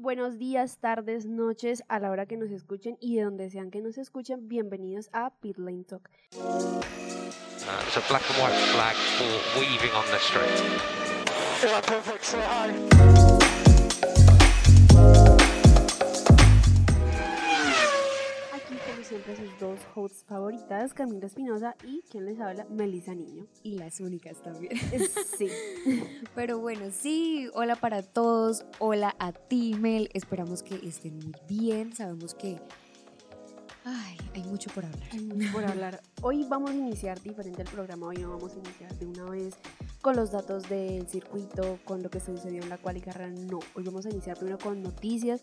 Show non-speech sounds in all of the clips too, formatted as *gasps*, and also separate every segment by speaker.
Speaker 1: buenos días, tardes, noches, a la hora que nos escuchen y de donde sean que nos escuchen, bienvenidos a Pit Lane Talk.
Speaker 2: Uh,
Speaker 1: siempre, sus dos hosts favoritas, Camila Espinosa y quien les habla, Melissa Niño.
Speaker 3: Y las únicas también.
Speaker 1: Sí. *laughs*
Speaker 3: Pero bueno, sí, hola para todos, hola a ti, Mel. Esperamos que estén muy bien. Sabemos que ay, hay mucho por hablar.
Speaker 1: Hay mucho por hablar. *laughs* Hoy vamos a iniciar diferente el programa. Hoy no vamos a iniciar de una vez con los datos del circuito, con lo que sucedió en la cual y carrera. No, hoy vamos a iniciar primero con noticias,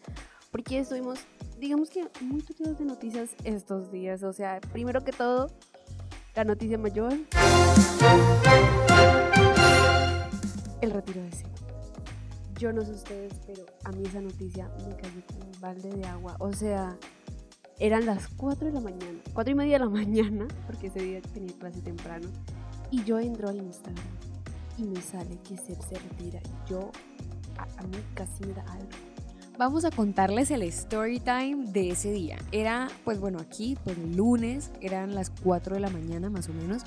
Speaker 1: porque estuvimos, digamos que, muy tocados de noticias estos días. O sea, primero que todo, la noticia mayor: el retiro de Seba. Yo no sé ustedes, pero a mí esa noticia me cayó como un balde de agua. O sea, eran las 4 de la mañana, 4 y media de la *laughs* mañana, porque ese día tenía clase temprano, y yo entro al Instagram y me sale que Seb se retira. Yo, a, a mí casi me da algo.
Speaker 3: Vamos a contarles el story time de ese día. Era, pues bueno, aquí, pues el lunes, eran las 4 de la mañana más o menos.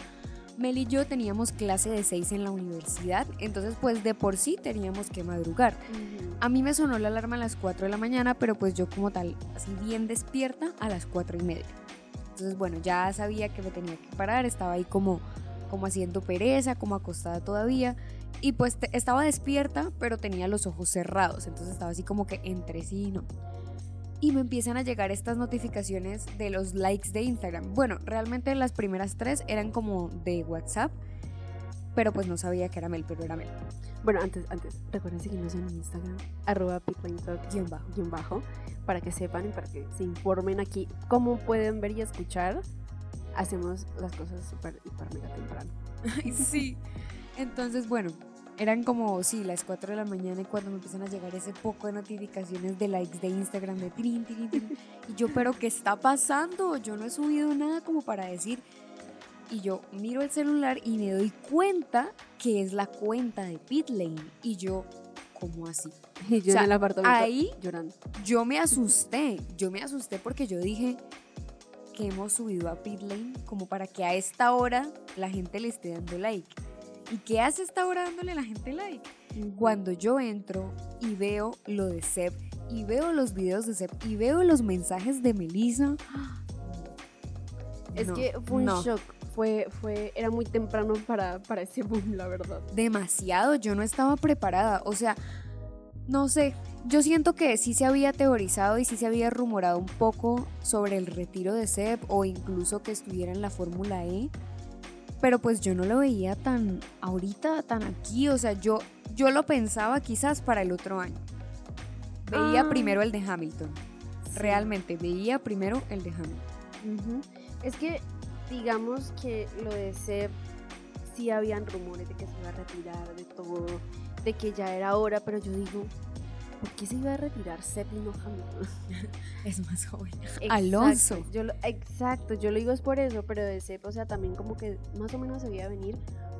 Speaker 3: Mel y yo teníamos clase de 6 en la universidad, entonces pues de por sí teníamos que madrugar. A mí me sonó la alarma a las 4 de la mañana, pero pues yo como tal, así bien despierta a las 4 y media. Entonces bueno, ya sabía que me tenía que parar, estaba ahí como, como haciendo pereza, como acostada todavía. Y pues te- estaba despierta, pero tenía los ojos cerrados, entonces estaba así como que entre sí y no. Y me empiezan a llegar estas notificaciones de los likes de Instagram. Bueno, realmente las primeras tres eran como de WhatsApp, pero pues no sabía que era Mel, pero era Mel.
Speaker 1: Bueno, antes, antes, recuerden seguirnos en Instagram, arroba
Speaker 3: Guión bajo.
Speaker 1: guion bajo, para que sepan y para que se informen aquí. Como pueden ver y escuchar, hacemos las cosas súper, hiper, mega temprano. *laughs*
Speaker 3: Ay, sí. Entonces, bueno, eran como, sí, las 4 de la mañana y cuando me empiezan a llegar ese poco de notificaciones de likes de Instagram, de trin, trin, trin. Y yo, pero ¿qué está pasando? Yo no he subido nada como para decir. Y yo miro el celular y me doy cuenta que es la cuenta de Pitlane. Y yo, ¿cómo así?
Speaker 1: Y *laughs* yo
Speaker 3: O sea,
Speaker 1: en el apartamento
Speaker 3: ahí-
Speaker 1: llorando.
Speaker 3: Yo me asusté, yo me asusté porque yo dije que hemos subido a Pitlane como para que a esta hora la gente le esté dando like. ¿Y qué hace esta hora dándole a la gente like? Cuando yo entro y veo lo de Seb y veo los videos de Seb y veo los mensajes de Melissa. *gasps*
Speaker 1: Es
Speaker 3: no,
Speaker 1: que fue un
Speaker 3: no.
Speaker 1: shock. Fue, fue, era muy temprano para, para ese boom, la verdad.
Speaker 3: demasiado, yo no estaba preparada, o sea, no sé, yo siento que sí se había teorizado y sí se había rumorado un poco sobre el retiro de Seb o incluso que estuviera en la Fórmula E, pero pues yo no lo veía tan ahorita, tan aquí, o sea, yo, yo lo pensaba quizás para el otro año. Veía
Speaker 1: Ah.
Speaker 3: primero el de Hamilton,
Speaker 1: Sí.
Speaker 3: realmente, veía primero el de Hamilton.
Speaker 1: Es que, digamos que lo de Seb, sí habían rumores de que se iba a retirar de todo, de que ya era hora, pero yo digo, ¿por qué se iba a retirar Seb y no Hamilton? *laughs*
Speaker 3: Es más joven.
Speaker 1: Exacto,
Speaker 3: Alonso.
Speaker 1: Yo lo, exacto, yo lo digo es por eso, pero de Seb, o sea, también como que más o menos se veía venir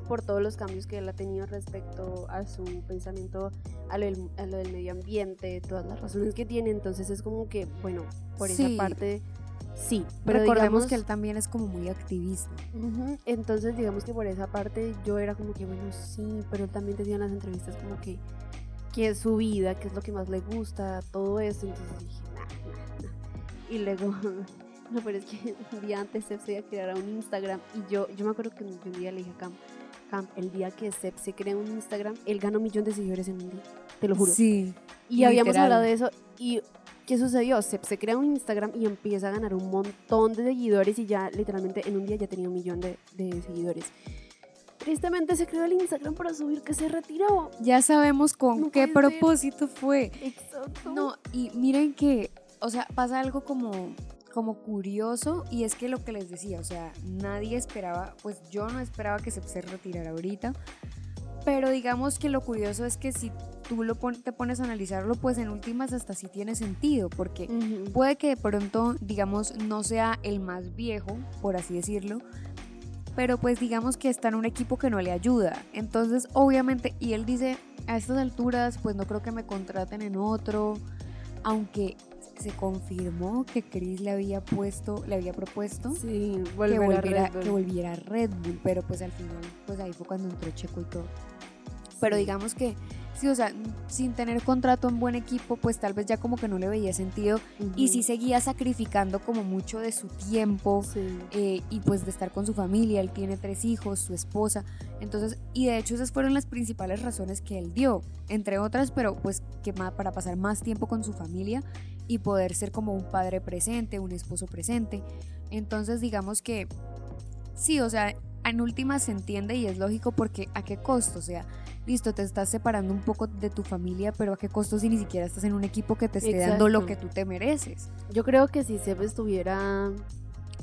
Speaker 1: por todos los cambios que él ha tenido respecto a su pensamiento, a lo del, a lo del medio ambiente, todas las razones que tiene, entonces es como que, bueno, por
Speaker 3: Sí.
Speaker 1: esa parte, sí, pero
Speaker 3: Recordemos
Speaker 1: digamos-
Speaker 3: que él también es como muy activista.
Speaker 1: Ujú, Entonces, digamos que por esa parte yo era como que, bueno, sí, pero él también decía en las entrevistas como que, que es su vida, que es lo que más le gusta, todo eso. Entonces dije, nah, nah, nah. Y luego, *laughs* no, pero es que *laughs* un día antes Seb se iba a crear un Instagram y yo, yo me acuerdo que un día le dije a Cam, Cam, el día que Seb se crea un Instagram, él gana un millón de seguidores en un día, te lo juro.
Speaker 3: Sí.
Speaker 1: Y habíamos
Speaker 3: literal.
Speaker 1: hablado de eso y ¿qué sucedió? Se, se crea un Instagram y empieza a ganar un montón de seguidores y ya literalmente en un día ya tenía un millón de, de seguidores. Tristemente se creó el Instagram para subir que se retiró.
Speaker 3: Ya sabemos con
Speaker 1: No
Speaker 3: qué
Speaker 1: ser.
Speaker 3: propósito fue.
Speaker 1: Exacto.
Speaker 3: No, y miren que, o sea, pasa algo como, como curioso y es que lo que les decía, o sea, nadie esperaba, pues yo no esperaba que se, se retirara ahorita, pero digamos que lo curioso es que si tú lo pon- te pones a analizarlo, pues en últimas hasta sí tiene sentido, porque puede que de pronto, digamos, no sea el más viejo, por así decirlo, pero pues digamos que está en un equipo que no le ayuda. Entonces, obviamente, y él dice, a estas alturas, pues no creo que me contraten en otro. aunque se confirmó que Chris le había puesto, le había propuesto
Speaker 1: Sí,
Speaker 3: que
Speaker 1: volver a
Speaker 3: volviera,
Speaker 1: Red Bull.
Speaker 3: que volviera a Red Bull, pero pues al final, pues ahí fue cuando entró Checo y todo. Pero digamos que, sí, o sea, sin tener contrato en buen equipo, pues tal vez ya como que no le veía sentido y sí seguía sacrificando como mucho de su tiempo
Speaker 1: Sí.
Speaker 3: eh, y pues de estar con su familia, él tiene tres hijos, su esposa, entonces, y de hecho esas fueron las principales razones que él dio, entre otras, pero pues que para pasar más tiempo con su familia y poder ser como un padre presente, un esposo presente, entonces digamos que sí, o sea, en últimas se entiende y es lógico porque a qué costo, o sea, listo, te estás separando un poco de tu familia, pero a qué costo si ni siquiera estás en un equipo que te esté dando lo que
Speaker 1: Exacto.
Speaker 3: tú te mereces.
Speaker 1: Yo creo que si Seb estuviera.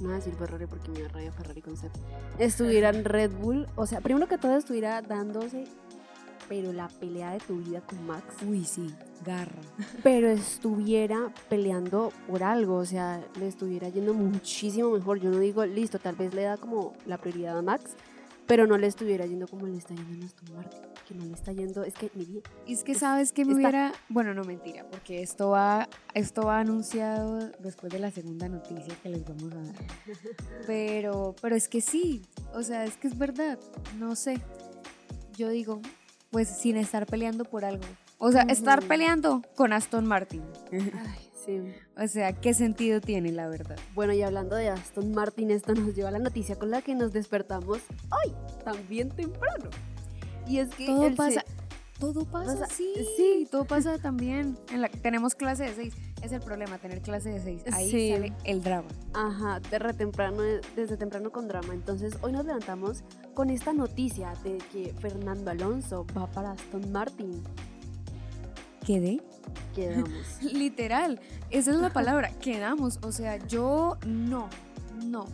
Speaker 1: No voy a decir Ferrari porque me da rabia Ferrari con Seb. Estuviera en Red Bull. O sea, primero que todo estuviera dándose. Pero la pelea de tu vida con Max.
Speaker 3: Uy, sí, garra. *laughs*
Speaker 1: Pero estuviera peleando por algo. O sea, le estuviera yendo muchísimo mejor. Yo no digo, listo, tal vez le da como la prioridad a Max. Pero no le estuviera yendo como le está yendo a Aston Martin. Que no le está yendo. Es que mi vida.
Speaker 3: Y es que sabes que me
Speaker 1: está-
Speaker 3: hubiera, bueno, no mentira, porque esto va, esto va anunciado después de la segunda noticia que les vamos a dar. Pero, pero es que sí, o sea, es que es verdad, no sé. Yo digo, pues sin estar peleando por algo. O sea, estar
Speaker 1: Ujú.
Speaker 3: peleando con Aston Martin.
Speaker 1: Ay, sí.
Speaker 3: O sea, ¿qué sentido tiene la verdad?
Speaker 1: Bueno, y hablando de Aston Martin, esto nos lleva a la noticia con la que nos despertamos hoy, también temprano. Y es que
Speaker 3: Todo
Speaker 1: se-
Speaker 3: pasa, todo pasa,
Speaker 1: pasa-
Speaker 3: sí,
Speaker 1: sí. *laughs*
Speaker 3: todo pasa también. En la, tenemos clase de seis, es el problema, tener clase de seis. Ahí
Speaker 1: Sí.
Speaker 3: sale el drama.
Speaker 1: Ajá, de re temprano, desde temprano con drama. Entonces, hoy nos levantamos con esta noticia de que Fernando Alonso va para Aston Martin.
Speaker 3: ¿Quedé?
Speaker 1: Quedamos. *laughs*
Speaker 3: Literal, esa es la palabra, quedamos. O sea, yo no, no.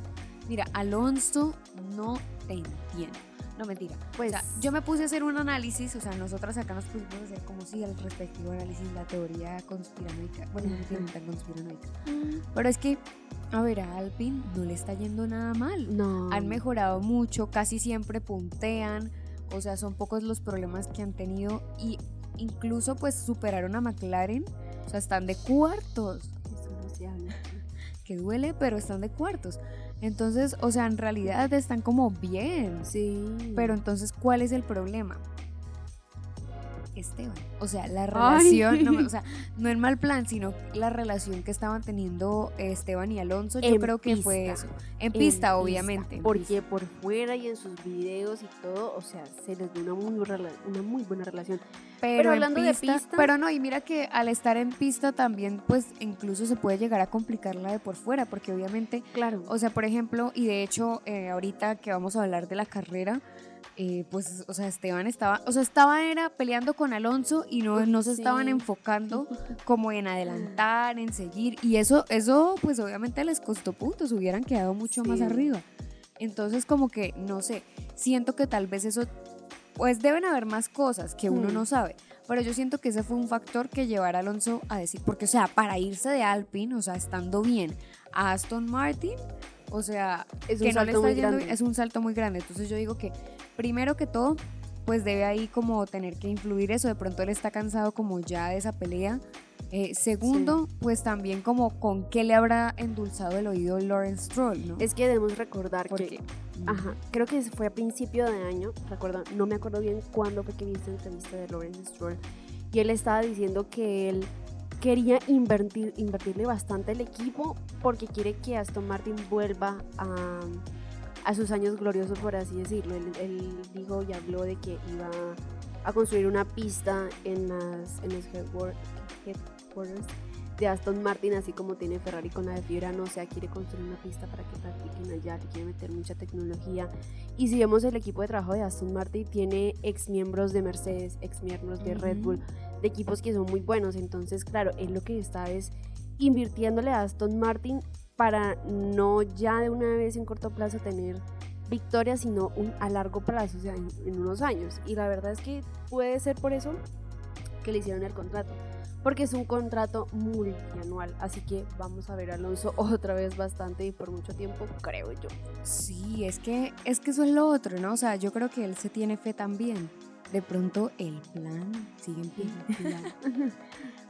Speaker 3: Mira, Alonso, no te entiendo. No, mentira.
Speaker 1: Pues,
Speaker 3: O sea, yo me puse a hacer un análisis, o sea, nosotras acá nos pusimos a hacer como si al respectivo análisis la teoría conspiranoica. Bueno, no tiene tan conspiranoica. Pero es que, a ver, a Alpine no le está yendo nada mal.
Speaker 1: no.
Speaker 3: Han mejorado mucho, casi siempre puntean, o sea, son pocos los problemas que han tenido y incluso pues superaron a McLaren, o sea, están de cuartos,
Speaker 1: Eso no se habla.
Speaker 3: que duele, pero están de cuartos. Entonces, o sea, en realidad están como bien,
Speaker 1: Sí.
Speaker 3: pero entonces, ¿cuál es el problema? Esteban. O sea, la relación, no, o *laughs* sea, no en mal plan, sino la relación que estaban teniendo Esteban y Alonso, yo
Speaker 1: En
Speaker 3: creo que fue eso. En
Speaker 1: En
Speaker 3: pista, obviamente. en
Speaker 1: Porque por fuera y en sus videos y todo, o sea, se les dio una muy, rela- una muy buena relación.
Speaker 3: Pero,
Speaker 1: hablando de
Speaker 3: pista,
Speaker 1: pista-
Speaker 3: Pero no, y mira que al estar en pista también, pues incluso se puede llegar a complicar la de por fuera, porque obviamente,
Speaker 1: Claro.
Speaker 3: o sea, por ejemplo, y de hecho, eh, ahorita que vamos a hablar de la carrera, eh, pues, o sea, Esteban estaba, o sea, estaba era peleando con Alonso y no, no se estaban enfocando como en adelantar, en seguir, y eso, eso, pues obviamente les costó puntos, hubieran quedado mucho más arriba. Entonces, como que, no sé, siento que tal vez eso pues deben haber más cosas que uno
Speaker 1: Hmm.
Speaker 3: no sabe. Pero yo siento que ese fue un factor que llevar a Alonso a decir, porque o sea, para irse de Alpine, o sea, estando bien a Aston Martin, o sea,
Speaker 1: Es
Speaker 3: que
Speaker 1: un
Speaker 3: no le está
Speaker 1: muy
Speaker 3: yendo es un salto muy grande. Entonces yo digo que primero que todo, pues debe ahí como tener que influir eso. De pronto él está cansado como ya de esa pelea. Eh, segundo, pues también como con qué le habrá endulzado el oído Lawrence Stroll, ¿no?
Speaker 1: Es que debemos recordar que, ajá, creo que fue a principio de año, recuerdo, no me acuerdo bien cuándo fue que vi esta entrevista de Lawrence Stroll, y él estaba diciendo que él quería invertir, invertirle bastante el equipo porque quiere que Aston Martin vuelva a, a sus años gloriosos, por así decirlo. Él, él dijo y habló de que iba a construir una pista en, las, en los headquar- headquarters de Aston Martin, así como tiene Ferrari con la de Fiorano, o sea, quiere construir una pista para que practiquen allá, le quiere meter mucha tecnología. Y si vemos el equipo de trabajo de Aston Martin, tiene ex miembros de Mercedes, ex miembros de Red. Bull, de equipos que son muy buenos. Entonces, claro, él lo que está es invirtiéndole a Aston Martin para no ya de una vez en corto plazo tener victorias, sino un, a largo plazo, o sea, en, en unos años. Y la verdad es que puede ser por eso que le hicieron el contrato, porque es un contrato multianual, así que vamos a ver a Alonso *laughs* otra vez bastante y por mucho tiempo, creo yo.
Speaker 3: Sí, es que, es que eso es lo otro, ¿no? O sea, yo creo que él se tiene fe también. de pronto el plan sigue en pie. *laughs*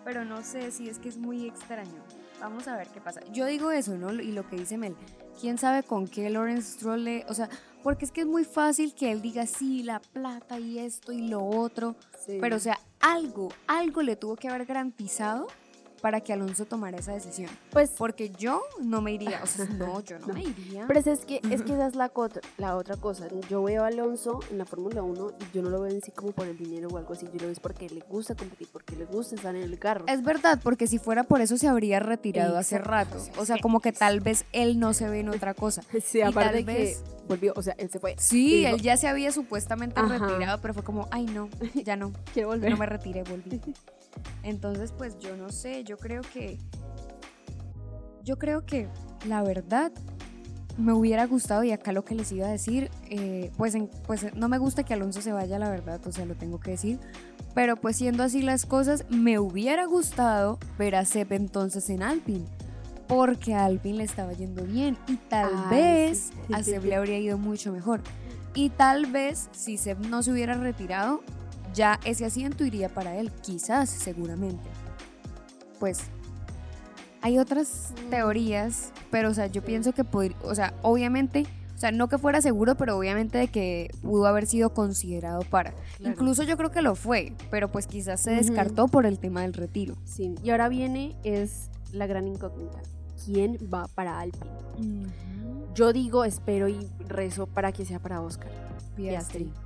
Speaker 3: Pero no sé si es que es muy extraño. Vamos a ver qué pasa. Yo digo eso, ¿no? Y lo que dice Mel, quién sabe con qué Lawrence Stroll le. O sea, porque es que es muy fácil que él diga sí, la plata y esto y lo otro.
Speaker 1: Sí.
Speaker 3: Pero, o sea, algo, algo le tuvo que haber garantizado para que Alonso tomara esa decisión.
Speaker 1: pues
Speaker 3: Porque yo no me iría. O sea, no, yo no, *laughs*
Speaker 1: No.
Speaker 3: me iría.
Speaker 1: Pero es, que, es que esa es la, la otra cosa. Yo veo a Alonso en la Fórmula 1 y yo no lo veo en sí como por el dinero o algo así. Yo lo veo es porque le gusta competir, porque le gusta estar en el carro.
Speaker 3: Es verdad, porque si fuera por eso se habría retirado hace
Speaker 1: Exacto,
Speaker 3: rato.
Speaker 1: sí,
Speaker 3: O sea, como que tal vez él no se ve en otra cosa. *laughs*
Speaker 1: Sí,
Speaker 3: y
Speaker 1: aparte
Speaker 3: tal
Speaker 1: de que
Speaker 3: vez-
Speaker 1: volvió, o sea, él se fue.
Speaker 3: Sí,
Speaker 1: dijo,
Speaker 3: él ya se había supuestamente
Speaker 1: Ajá.
Speaker 3: retirado, pero fue como, ay no, ya no, *laughs*
Speaker 1: Quiero volver.
Speaker 3: no me retiré, volví. Entonces, pues yo no sé, yo creo que, yo creo que la verdad me hubiera gustado y acá lo que les iba a decir, eh, pues, en- pues no me gusta que Alonso se vaya, la verdad, o sea, lo tengo que decir. Pero pues siendo así las cosas, me hubiera gustado ver a Sep entonces en Alpine. Porque a Alpine le estaba yendo bien y tal
Speaker 1: Ay,
Speaker 3: vez
Speaker 1: sí.
Speaker 3: a Sep le *laughs* habría ido mucho mejor. Y tal vez si Sep no se hubiera retirado, ya ese asiento iría para él, quizás, seguramente. Pues hay otras
Speaker 1: Mm.
Speaker 3: teorías, pero o sea, yo pienso que podría, o sea, obviamente, o sea, no que fuera seguro, pero obviamente de que pudo haber sido considerado para.
Speaker 1: Claro.
Speaker 3: Incluso yo creo que lo fue, pero pues quizás se descartó por el tema del retiro.
Speaker 1: Sí. Y ahora viene es la gran incógnita. ¿Quién va para Alpine? Yo digo, espero y rezo para que sea para Oscar.
Speaker 3: Piastri.
Speaker 1: Piastri.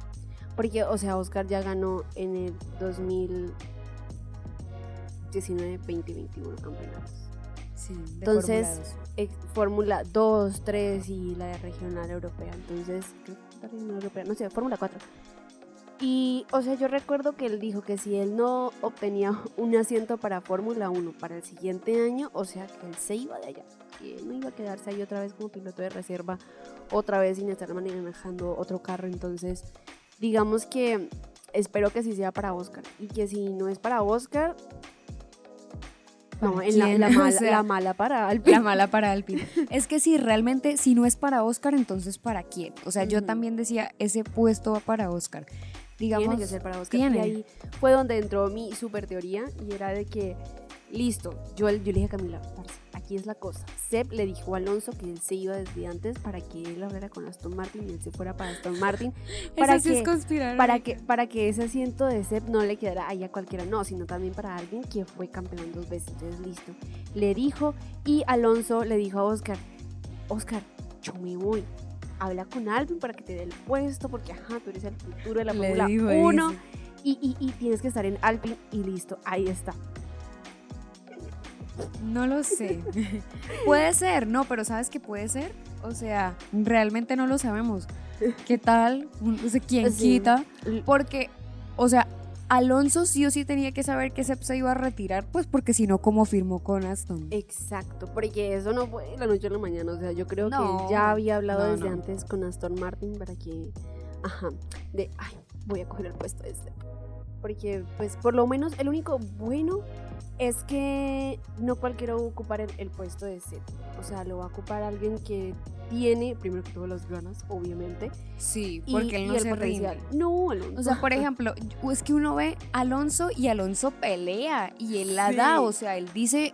Speaker 1: Porque, o sea, Oscar ya ganó en el 2019, 20, 21 campeonatos.
Speaker 3: Sí, de
Speaker 1: Entonces,
Speaker 3: Fórmula dos.
Speaker 1: Ex- Fórmula 2, 3 y la regional europea. Entonces, la regional europea, no sé, Fórmula 4. Y, o sea, yo recuerdo que él dijo que si él no obtenía *laughs* un asiento para Fórmula 1 para el siguiente año, o sea, que él se iba de allá. Que él no iba a quedarse ahí otra vez como piloto de reserva, otra vez sin estar manejando otro carro. Entonces, digamos que espero que sí sea para Oscar. Y que si no es para Oscar, no,
Speaker 3: ¿Para
Speaker 1: en la, *laughs*
Speaker 3: O
Speaker 1: mala,
Speaker 3: sea,
Speaker 1: la mala para Alpine.
Speaker 3: La mala para *laughs* Alpine. es que si realmente, si no es para Oscar, entonces ¿para quién? O sea, yo también decía, ese puesto va para Oscar. Digamos,
Speaker 1: tiene que ser para Oscar.
Speaker 3: tiene.
Speaker 1: Y ahí fue donde entró mi super teoría y era de que, listo, yo, yo le dije a Camila, "Parce, aquí es la cosa. Seb le dijo a Alonso que él se iba desde antes para que él hablara con Aston Martin y él se fuera para Aston Martin, *laughs* para
Speaker 3: Eso sí
Speaker 1: que-
Speaker 3: es conspirar.
Speaker 1: para que, para que ese asiento de Seb no le quedara ahí a cualquiera, no, sino también para alguien que fue campeón dos veces. Entonces, listo. Le dijo y Alonso le dijo a Oscar, Oscar, yo me voy. Habla con Alvin para que te dé el puesto, porque ajá, tú eres el futuro de la Fórmula
Speaker 3: dijo
Speaker 1: 1
Speaker 3: eso.
Speaker 1: y, y, y tienes que estar en Alpine y listo, ahí está.
Speaker 3: No lo sé. *laughs* puede ser, no, pero ¿sabes qué puede ser? O sea, realmente no lo sabemos. ¿Qué tal? No sé quién
Speaker 1: Sí.
Speaker 3: quita. Porque, o sea, Alonso sí o sí tenía que saber que Sep se iba a retirar, pues porque si no, ¿cómo firmó con Aston?
Speaker 1: Exacto, porque eso no fue de la noche a la mañana, o sea, yo creo que él ya había hablado
Speaker 3: no,
Speaker 1: desde antes con Aston Martin para que, ajá, de, ay, voy a coger el puesto este. Porque, pues, por lo menos, el único bueno es que no cualquiera va a ocupar el, el puesto de Seth. O sea, lo va a ocupar alguien que tiene, primero que todo, las ganas, obviamente.
Speaker 3: Sí,
Speaker 1: y-
Speaker 3: porque él no
Speaker 1: y el
Speaker 3: se rinde.
Speaker 1: No, Alonso.
Speaker 3: O sea, por ejemplo, es que uno ve a Alonso y Alonso pelea y él la
Speaker 1: Sí.
Speaker 3: da, o sea, él dice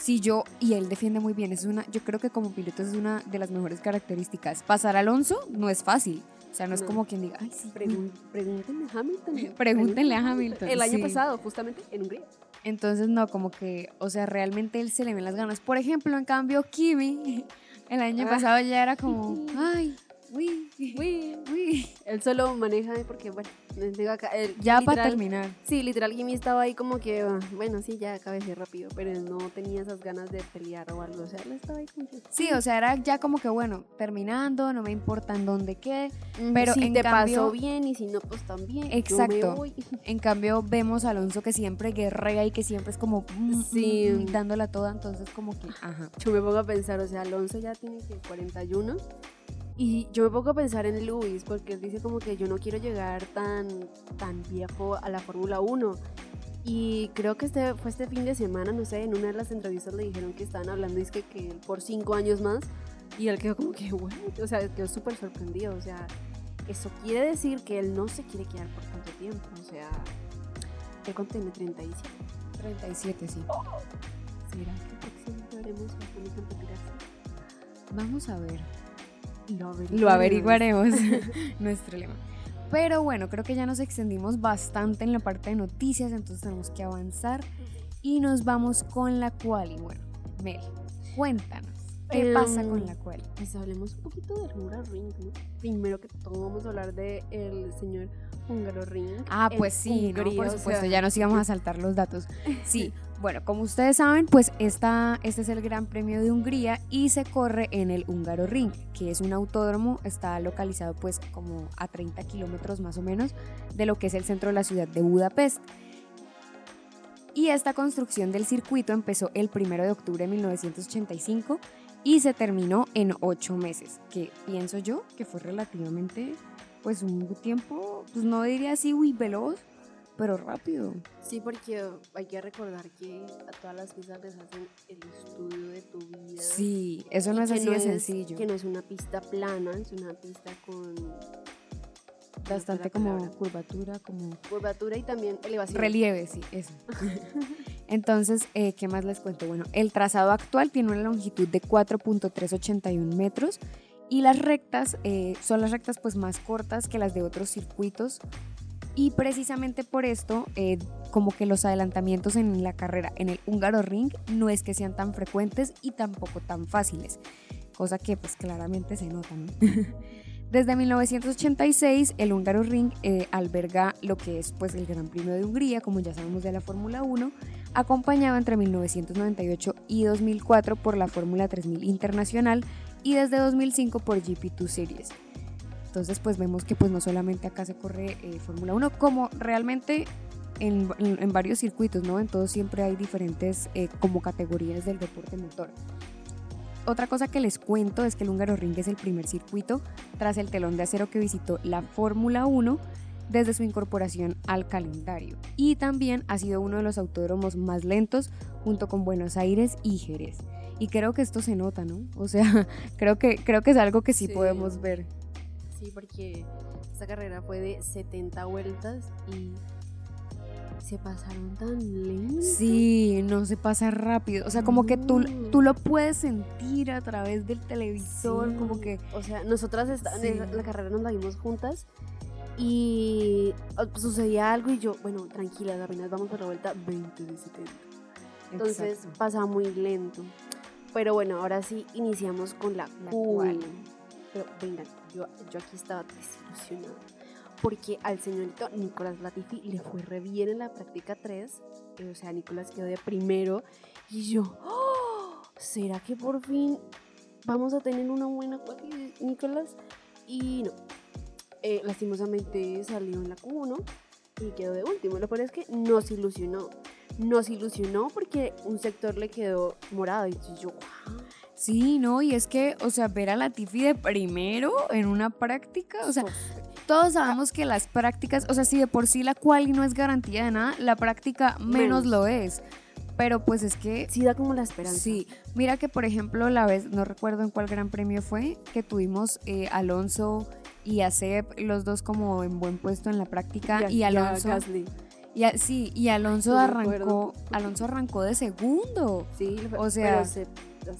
Speaker 3: si yo y él defiende muy bien, es una yo creo que como piloto es una de las mejores características. Pasar a Alonso no es fácil. O sea, no es como quien diga, ay, sí.
Speaker 1: Pregun- pregúntenle a Hamilton. *laughs*
Speaker 3: Pregúntenle a Hamilton,
Speaker 1: El año
Speaker 3: sí.
Speaker 1: pasado, justamente, en Hungría.
Speaker 3: Entonces, no, como que, o sea, realmente él se le ven las ganas. Por ejemplo, en cambio, Kimi, el año
Speaker 1: Ah.
Speaker 3: pasado ya era como, *laughs* ay, uy, *laughs*
Speaker 1: Uy,
Speaker 3: uy.
Speaker 1: Él solo maneja porque, bueno, digo acá, él
Speaker 3: Ya para terminar.
Speaker 1: Sí, literal, Jimmy estaba ahí como que, bueno, sí, ya de rápido, pero él no tenía esas ganas de pelear o algo, o sea, él estaba ahí como que...
Speaker 3: Sí, o sea, era ya como que, bueno, terminando, no me importa en dónde quede. pero
Speaker 1: si
Speaker 3: en
Speaker 1: te
Speaker 3: cambio-
Speaker 1: pasó bien y si no, pues también.
Speaker 3: Exacto.
Speaker 1: Voy. *laughs*
Speaker 3: En cambio, vemos a Alonso que siempre guerrea y que siempre es como mm,
Speaker 1: Sí.
Speaker 3: mm, mm, dándola toda, entonces como que, ajá.
Speaker 1: Yo me pongo a pensar, o sea, Alonso ya tiene que 41 y yo me pongo a pensar en Luis porque él dice como que yo no quiero llegar tan, tan viejo a la Fórmula 1. Y creo que este fue este fin de semana, no sé, en una de las entrevistas le dijeron que estaban hablando, es que, que por cinco años más. Y él quedó como que, bueno, o sea, quedó súper sorprendido, o sea, eso quiere decir que él no se quiere quedar por tanto tiempo. O sea, él contiene 37.
Speaker 3: 37, sí.
Speaker 1: ¿Será que próximamente veremos a?
Speaker 3: Vamos a ver.
Speaker 1: Lo
Speaker 3: Lo averiguaremos. *laughs* *laughs* Nuestro lema. Pero bueno, creo que ya nos extendimos bastante en la parte de noticias, entonces tenemos que avanzar y nos vamos con la cual. Y bueno, Mel, cuéntanos, ¿qué
Speaker 1: Em,
Speaker 3: pasa con la cual?
Speaker 1: Pues hablemos un poquito de Húngaro Ring, ¿no? Primero que todo vamos a hablar de el señor Húngaro Ring.
Speaker 3: Ah, pues sí, ¿no? Por
Speaker 1: o
Speaker 3: supuesto,
Speaker 1: sea,
Speaker 3: ya nos íbamos a saltar los datos. *laughs* Sí, bueno, como ustedes saben, pues esta, este es el Gran Premio de Hungría y se corre en el Húngaro Ring, que es un autódromo, está localizado pues como a 30 kilómetros más o menos de lo que es el centro de la ciudad de Budapest. Y esta construcción del circuito empezó el 1 de octubre de 1985 y se terminó en 8 meses, que pienso yo que fue relativamente pues un tiempo, pues no diría así, uy, veloz, pero rápido.
Speaker 1: Sí, porque hay que recordar que a todas las pistas les hacen el estudio de tu vida.
Speaker 3: Sí, eso no es así de sencillo.
Speaker 1: Que no es una pista plana, es una pista con
Speaker 3: Bastante como curvatura, como
Speaker 1: curvatura y también elevación.
Speaker 3: relieve, sí, eso. *laughs* Entonces, eh, ¿qué más les cuento? Bueno, el trazado actual tiene una longitud de 4.381 metros y las rectas eh, son las rectas pues más cortas que las de otros circuitos y precisamente por esto eh, como que los adelantamientos en la carrera en el húngaro ring no es que sean tan frecuentes y tampoco tan fáciles, cosa que pues claramente se nota, ¿no? *laughs* Desde 1986 el húngaro ring eh, alberga lo que es pues el Gran Premio de Hungría, como ya sabemos de la Fórmula 1, acompañado entre 1998 y 2004 por la Fórmula 3000 Internacional y desde 2005 por GP2 Series. Entonces pues vemos que pues no solamente acá se corre eh, Fórmula 1, como realmente en, en- en varios circuitos, ¿no? En todos siempre hay diferentes eh, como categorías del deporte motor. Otra cosa que les cuento es que el húngaro ring es el primer circuito tras el telón de acero que visitó la Fórmula 1 desde su incorporación al calendario. Y también ha sido uno de los autódromos más lentos junto con Buenos Aires y Jerez. Y creo que esto se nota, ¿no? O sea, *laughs* creo que, creo que es algo que sí,
Speaker 1: Sí.
Speaker 3: podemos ver.
Speaker 1: Sí, porque esta carrera fue de 70 vueltas y se pasaron tan lento.
Speaker 3: Sí, no se pasa rápido. O sea, como que tú, tú lo puedes sentir a través del televisor,
Speaker 1: Sí,
Speaker 3: como que...
Speaker 1: O sea, nosotras en
Speaker 3: Sí.
Speaker 1: la carrera nos la vimos juntas y sucedía algo y yo, bueno, tranquila, apenas vamos por la vuelta 20 de 70. Entonces
Speaker 3: Exacto.
Speaker 1: pasa muy lento. Pero bueno, ahora sí iniciamos con la,
Speaker 3: La
Speaker 1: Q1.
Speaker 3: cual.
Speaker 1: Pero vengan, yo, yo aquí estaba desilusionada. Porque al señorito Nicolás Latifi le fue re bien en la práctica 3. eh, O sea, Nicolás quedó de primero. Y yo, ¡oh! ¿será que por fin vamos a tener una buena de Nicolás? Y no. Eh, lastimosamente salió en la Q1 y quedó de último. Lo peor es que nos ilusionó. Nos ilusionó porque un sector le quedó morado. Y yo, wow.
Speaker 3: Sí, no, y es que, o sea, ver a Latifi de primero en una práctica, o sea, todos sabemos que las prácticas, o sea, si de por sí la quali no es garantía de nada, la práctica menos,
Speaker 1: Menos.
Speaker 3: lo es. Pero pues es que
Speaker 1: sí da como la esperanza.
Speaker 3: Sí, mira que por ejemplo la vez, no recuerdo en cuál gran premio fue, que tuvimos eh, Alonso y a los dos como en buen puesto en la práctica, y Alonso,
Speaker 1: Gasly.
Speaker 3: y a- sí, y Alonso
Speaker 1: No
Speaker 3: arrancó. Alonso arrancó de segundo.
Speaker 1: Sí,
Speaker 3: O sea-
Speaker 1: pero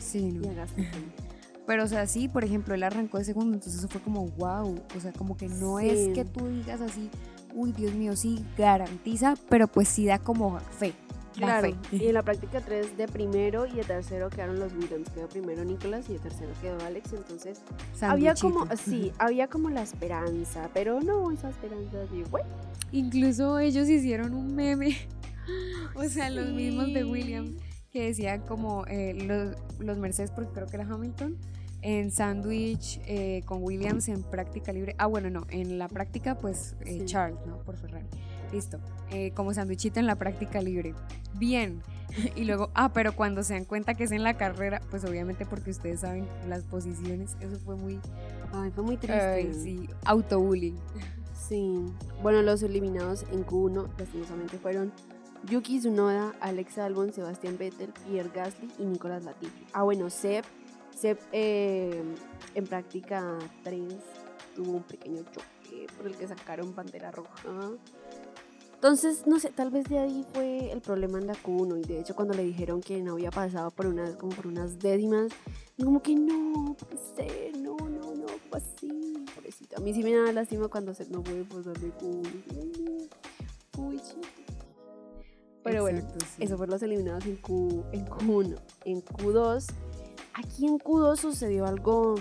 Speaker 3: Sí, no.
Speaker 1: y. *laughs*
Speaker 3: Pero o sea, sí, por ejemplo, él arrancó de segundo, entonces eso fue como wow, o sea, como que no
Speaker 1: Sí.
Speaker 3: es que tú digas así, uy, Dios mío, sí, garantiza, pero pues sí da como fe. da
Speaker 1: Claro,
Speaker 3: fe.
Speaker 1: y en la *laughs* práctica 3 de primero y de tercero quedaron los Williams. Quedó primero Nicolás y de tercero quedó Alex. Entonces había como, *laughs* sí, había como la esperanza, pero no esa esperanza de, bueno,
Speaker 3: Incluso ellos hicieron un meme, o sea, los mismos de. Williams, que decían como eh, los, los Mercedes, porque creo que era Hamilton, en sándwich eh, con Williams en práctica libre. Ah, bueno, no, en la práctica, pues eh,
Speaker 1: Sí.
Speaker 3: Charles, ¿no? Por Ferrari. Listo. Eh, como sándwichito en la práctica libre. Bien. *laughs* Y luego, ah, pero cuando se dan cuenta que es en la carrera, pues obviamente porque ustedes saben las posiciones, eso fue muy,
Speaker 1: ay, fue muy triste.
Speaker 3: ay, sí, autobullying.
Speaker 1: Sí. Bueno, los eliminados en Q1 lastimosamente fueron Yuki Tsunoda, Alex Albon, Sebastián Vettel, Pierre Gasly y Nicolás Latifi. Ah, bueno, Seb, Seb eh, en práctica 3 tuvo un pequeño choque por el que sacaron bandera roja. Entonces, no sé, tal vez de ahí fue el problema en la Q1 y de hecho cuando le dijeron que no había pasado por unas, como por unas décimas, como que no, puede ser, no, no, no, fue así, pobrecito. A mí sí me da lástima cuando se no puede pasar de Q1. Uy, chiquito. Pero bueno,
Speaker 3: Exacto, sí.
Speaker 1: eso fue los eliminados en, Q, en Q1. En Q2, aquí en Q2 sucedió algo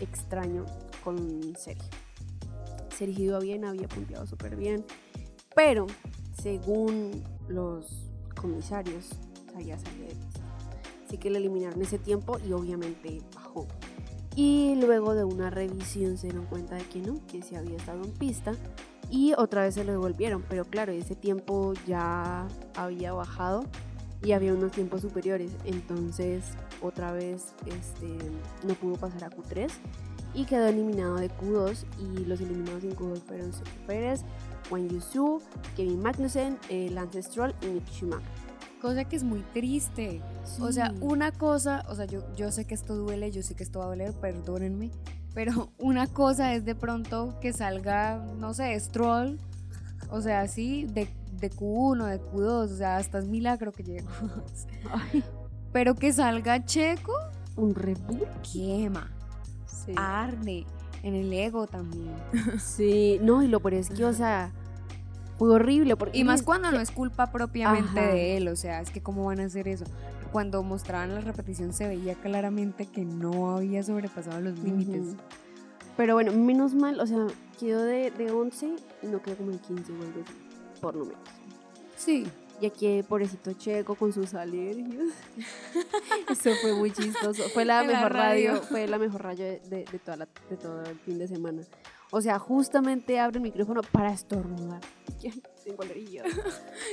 Speaker 1: extraño con Sergio. Sergio iba bien, había punteado súper bien, pero según los comisarios, había salido de pista. Así que le eliminaron ese tiempo y obviamente bajó. Y luego de una revisión se dieron cuenta de que no, que sí había estado en pista y otra vez se lo devolvieron. Pero claro, ese tiempo ya había bajado y había unos tiempos superiores. Entonces otra vez este, no pudo pasar a Q3 y quedó eliminado de Q2 y los eliminados en Q2 fueron Sergio Pérez, Juan Yusu, Kevin Magnussen, eh, Lance Stroll y Nick Schumacher.
Speaker 3: Cosa que es muy triste. O sea,
Speaker 1: Sí.
Speaker 3: una cosa, o sea, yo, yo sé que esto duele, yo sé que esto va a doler, perdónenme, pero *laughs* una cosa es de pronto que salga, no sé, Stroll, o sea, así, de, de Q1, de Q2, o sea, hasta es milagro que llegue.
Speaker 1: Ay,
Speaker 3: pero que salga Checo,
Speaker 1: un Red Bull.
Speaker 3: quema,
Speaker 1: Sí.
Speaker 3: arde, en el ego también. *laughs*
Speaker 1: Sí, no, y lo peor es que, o sea, fue horrible. Porque
Speaker 3: Y más cuando
Speaker 1: que-
Speaker 3: no es culpa propiamente
Speaker 1: Ajá.
Speaker 3: de él, o sea, es que cómo van a hacer eso. Cuando mostraban la repetición se veía claramente que no había sobrepasado los límites.
Speaker 1: Pero bueno, menos mal, o sea, quedó de, de 11 y no quedó como en 15 o algo así, por lo menos.
Speaker 3: Sí,
Speaker 1: Y aquí, pobrecito Checo con sus alergias. *laughs* Eso fue muy chistoso. Fue la
Speaker 3: En la
Speaker 1: mejor radio.
Speaker 3: radio.
Speaker 1: fue la mejor radio de, de- de toda la- de todo el fin de semana. O sea, justamente abre el micrófono para estornudar. Ay, *laughs* Tengo.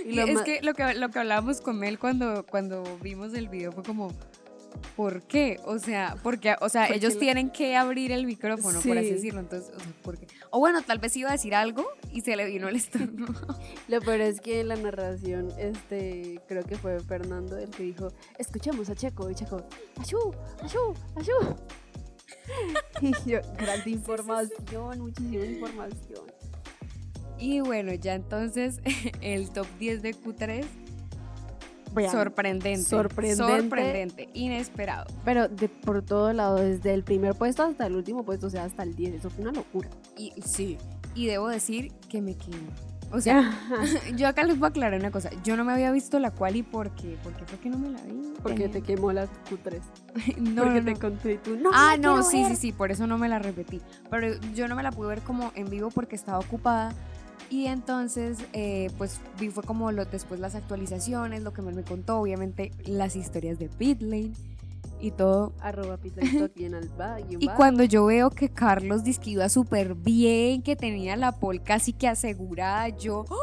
Speaker 1: Y lo
Speaker 3: es que lo que lo que hablábamos con Mel cuando, cuando vimos el video fue como ¿Por qué? O sea, porque, o sea,
Speaker 1: Porque
Speaker 3: ellos
Speaker 1: lo-
Speaker 3: tienen que abrir el micrófono, por así
Speaker 1: Sí.
Speaker 3: decirlo. Entonces, o sea, ¿por qué? O bueno, tal vez iba a decir algo y se le vino el estornudo. *laughs*
Speaker 1: Lo peor es que en la narración, este, creo que fue Fernando el que dijo, escuchemos a Checo, y Checo, ¡Ayú! ¡Ayú! ¡Ayú! Y yo, gran información, muchísima información.
Speaker 3: Y bueno, ya entonces *laughs* el top 10 de Q3,
Speaker 1: Vean,
Speaker 3: sorprendente.
Speaker 1: sorprendente.
Speaker 3: Sorprendente, inesperado.
Speaker 1: Pero de por todo lado, desde el primer puesto hasta el último puesto, o sea, hasta el 10, eso fue una locura.
Speaker 3: Y sí, y debo decir que me quemo. O sea, *laughs* yo acá les voy a aclarar una cosa. Yo no me había visto la quali porque, porque fue que no me la vi.
Speaker 1: Porque te quemó la Q3. *laughs*
Speaker 3: no,
Speaker 1: porque
Speaker 3: no,
Speaker 1: te
Speaker 3: no.
Speaker 1: conté y tú, no,
Speaker 3: Ah, no, sí,
Speaker 1: ver".
Speaker 3: sí, sí, por eso no me la repetí. Pero yo no me la pude ver como en vivo porque estaba ocupada. Y entonces, eh, pues vi fue como lo, después las actualizaciones, lo que me, me contó, obviamente las historias de Pitlane y todo.
Speaker 1: Arroba *laughs* y
Speaker 3: cuando yo veo que Carlos Disque iba súper bien, que tenía la pole casi que asegurada, yo. ¡oh!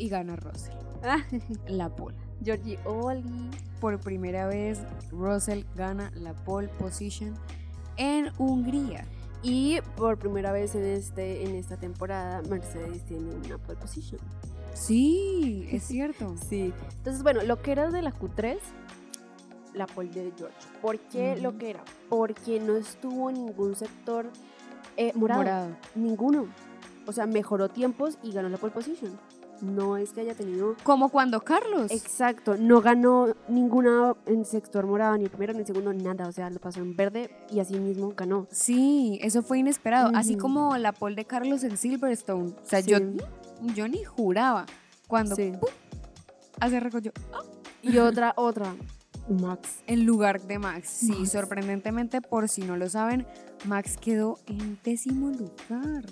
Speaker 3: Y gana Russell,
Speaker 1: Ah, *laughs*
Speaker 3: la pole.
Speaker 1: Georgie Oli.
Speaker 3: Por primera vez, Russell gana la pole position en Hungría.
Speaker 1: Y por primera vez en, este, en esta temporada, Mercedes tiene una pole position.
Speaker 3: Sí, es cierto. *laughs*
Speaker 1: Sí. Entonces, bueno, lo que era de la Q3, la pole de George. ¿Por qué lo que era? Porque no estuvo ningún sector eh, morado,
Speaker 3: Morado.
Speaker 1: Ninguno. O sea, mejoró tiempos y ganó la pole position. No es que haya tenido...
Speaker 3: Como cuando Carlos.
Speaker 1: Exacto, no ganó ninguna en sector morado, ni el primero ni el segundo, nada. O sea, lo pasó en verde y así mismo ganó.
Speaker 3: Sí, eso fue inesperado. Así como la pole de Carlos en Silverstone. O sea, yo,
Speaker 1: Sí.
Speaker 3: yo ni juraba. Cuando
Speaker 1: Sí.
Speaker 3: ¡pum! hace recogió
Speaker 1: Y otra, otra, Max.
Speaker 3: en lugar de Max. Sí,
Speaker 1: Max.
Speaker 3: sorprendentemente, por si no lo saben, Max quedó en décimo lugar.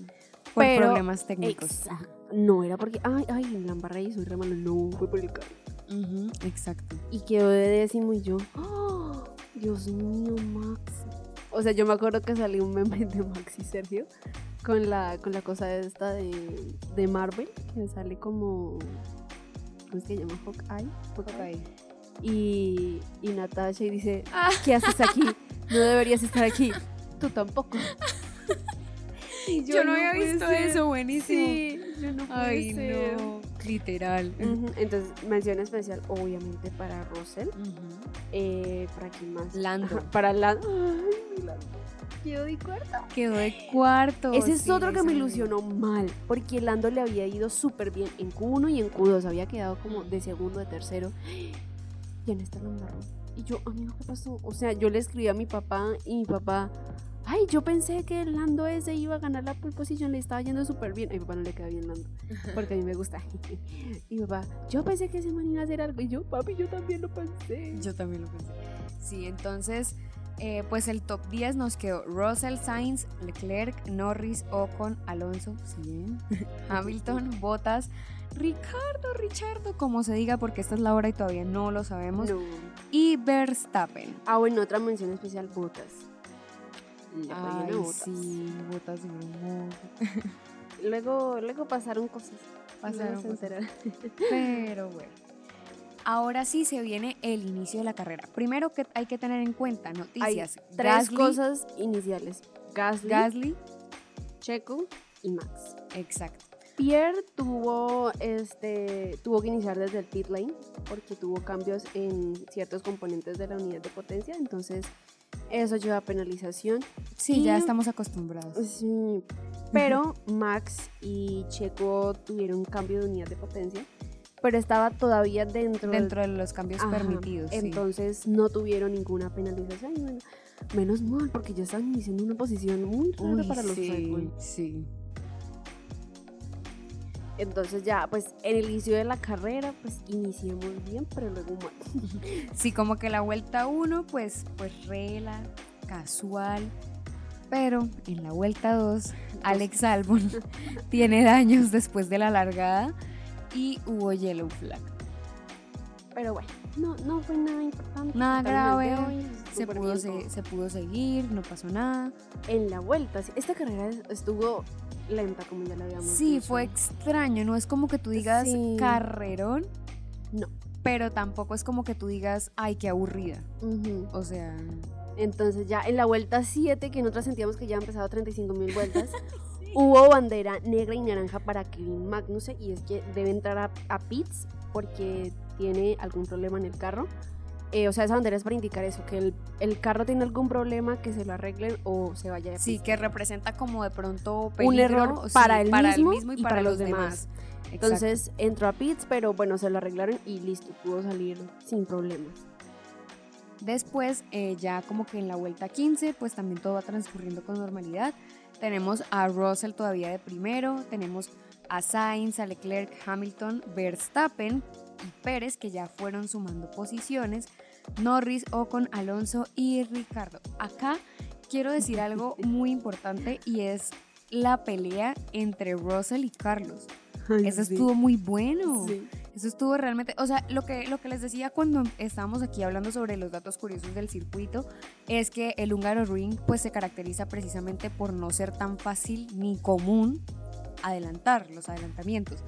Speaker 3: Por
Speaker 1: Pero-
Speaker 3: problemas técnicos.
Speaker 1: Exacto. No era porque, ay, ay, la embarré y soy re malo. No, fue por el carro.
Speaker 3: Exacto.
Speaker 1: Y quedó de décimo y yo, ¡ah! Dios mío, Max. O sea, yo me acuerdo que salió un meme de Max y Sergio con la, con la cosa esta de, de Marvel, que sale como, ¿cómo es que se llama? Hawkeye. Hawkeye. Y, y Natasha y dice,
Speaker 3: Ah.
Speaker 1: ¿qué haces aquí? No deberías estar aquí. Tú tampoco. *laughs*
Speaker 3: Yo, no había visto
Speaker 1: ser.
Speaker 3: eso, buenísimo.
Speaker 1: Sí, *laughs* yo no puede
Speaker 3: Ay,
Speaker 1: ser.
Speaker 3: no. Literal.
Speaker 1: Entonces, mención especial, obviamente, para Russell. Eh, ¿Para quién más?
Speaker 3: Lando.
Speaker 1: Ajá, *laughs* para Lando. Ay, Lando quedó de cuarto.
Speaker 3: Quedó de cuarto.
Speaker 1: Ese es
Speaker 3: sí,
Speaker 1: otro que me ilusionó mal, porque Lando le había ido súper bien en Q1 y en Q2, había quedado como de segundo, de tercero, y en esta lo. Y yo, amigo, ¿qué pasó? O sea, yo le escribí a mi papá y mi papá, ay, yo pensé que el Lando ese iba a ganar la pole position, le estaba yendo súper bien. A mi papá no le queda bien Lando, porque a mí me gusta. *laughs* y mi papá, yo pensé que ese man iba a hacer algo, y yo, papi, yo también lo pensé.
Speaker 3: Yo también lo pensé. Sí, entonces, eh, pues el top 10 nos quedó Russell, Sainz, Leclerc, Norris, Ocon, Alonso, sí, bien, *laughs* Hamilton, Bottas, Ricardo, Richardo, como se diga, porque esta es la hora y todavía no lo sabemos,
Speaker 1: No.
Speaker 3: y Verstappen.
Speaker 1: Ah, bueno, otra mención especial, Botas. Le bien
Speaker 3: Ay,
Speaker 1: a Bottas.
Speaker 3: sí, de Bruno. *laughs*
Speaker 1: Luego, luego pasaron cosas.
Speaker 3: Pasaron
Speaker 1: se
Speaker 3: cosas. *laughs* Pero bueno. Ahora sí se viene el inicio de la carrera. Primero que hay que tener en cuenta
Speaker 1: Hay
Speaker 3: noticias.
Speaker 1: tres
Speaker 3: Gasly,
Speaker 1: cosas iniciales. Gasly,
Speaker 3: Gasly,
Speaker 1: Checo y Max.
Speaker 3: exacto.
Speaker 1: Pierre tuvo, este, tuvo que iniciar desde el pit lane porque tuvo cambios en ciertos componentes de la unidad de potencia, entonces eso lleva a penalización.
Speaker 3: Sí,
Speaker 1: Y-
Speaker 3: ya estamos acostumbrados.
Speaker 1: Sí, pero Max y Checo tuvieron cambio de unidad de potencia, pero estaba todavía dentro,
Speaker 3: Dentro de los cambios
Speaker 1: Ajá,
Speaker 3: permitidos. sí.
Speaker 1: Entonces no tuvieron ninguna penalización. bueno, menos mal, porque ya están iniciando una posición muy rara para los Red Bull.
Speaker 3: sí.
Speaker 1: Entonces ya, pues en el inicio de la carrera, pues iniciamos bien, pero luego mal. *laughs*
Speaker 3: Sí, como que la vuelta 1, pues, pues rela, casual. Pero en la vuelta 2, Alex Albon *laughs* tiene daños después de la largada y hubo yellow flag.
Speaker 1: Pero bueno, no, no fue nada importante.
Speaker 3: Nada grave,
Speaker 1: hoy,
Speaker 3: Se pudo, se, se pudo seguir, no pasó nada.
Speaker 1: En la vuelta, sí, esta carrera estuvo lenta, como ya la habíamos
Speaker 3: Sí,
Speaker 1: dicho.
Speaker 3: fue extraño, no es como que tú digas
Speaker 1: Sí.
Speaker 3: carrerón,
Speaker 1: No.
Speaker 3: pero tampoco es como que tú digas, ay, qué aburrida. O sea,
Speaker 1: Entonces ya en la vuelta 7, que nosotros sentíamos que ya han empezado 35 mil vueltas, *laughs* hubo bandera negra y naranja para Kevin Magnussen y es que debe entrar a, a pits porque tiene algún problema en el carro. Eh, o sea, esa bandera es para indicar eso, que el, el carro tiene algún problema, que se lo arreglen o se vaya de
Speaker 3: sí,
Speaker 1: pista.
Speaker 3: que representa como de pronto
Speaker 1: un
Speaker 3: peligro,
Speaker 1: error
Speaker 3: sí,
Speaker 1: para, el,
Speaker 3: para
Speaker 1: mismo
Speaker 3: el mismo
Speaker 1: y para, los demás.
Speaker 3: Exacto.
Speaker 1: Entonces entró a pits, pero bueno, se lo arreglaron y listo, pudo salir sin problemas.
Speaker 3: Después, eh, ya como que en la vuelta 15, pues también todo va transcurriendo con normalidad. Tenemos a Russell todavía de primero, tenemos a Sainz, a Leclerc, Hamilton, Verstappen y Pérez, que ya fueron sumando posiciones, Norris, Ocon, Alonso y Ricardo. Acá quiero decir algo *laughs* muy importante y es la pelea entre Russell y Carlos. Eso estuvo muy bueno.
Speaker 1: Sí.
Speaker 3: Eso estuvo realmente, o sea, lo que, lo que les decía cuando estábamos aquí hablando sobre los datos curiosos del circuito es que el húngaro ring pues se caracteriza precisamente por no ser tan fácil ni común adelantar los adelantamientos.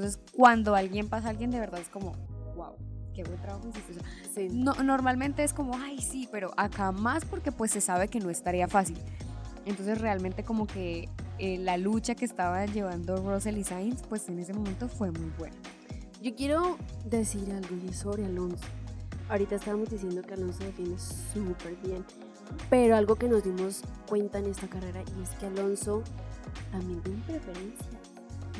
Speaker 3: Entonces, cuando alguien pasa a alguien de verdad es como, wow, qué buen trabajo hiciste. O sea,
Speaker 1: Sí.
Speaker 3: no, normalmente es como, ay, sí, pero acá más porque pues se sabe que no es tarea fácil. Entonces realmente como que eh, la lucha que estaban llevando Russell y Sainz pues en ese momento fue muy buena.
Speaker 1: Yo quiero decir algo y sobre Alonso. Ahorita estábamos diciendo que Alonso defiende súper bien, pero algo que nos dimos cuenta en esta carrera y es que Alonso también tiene preferencias.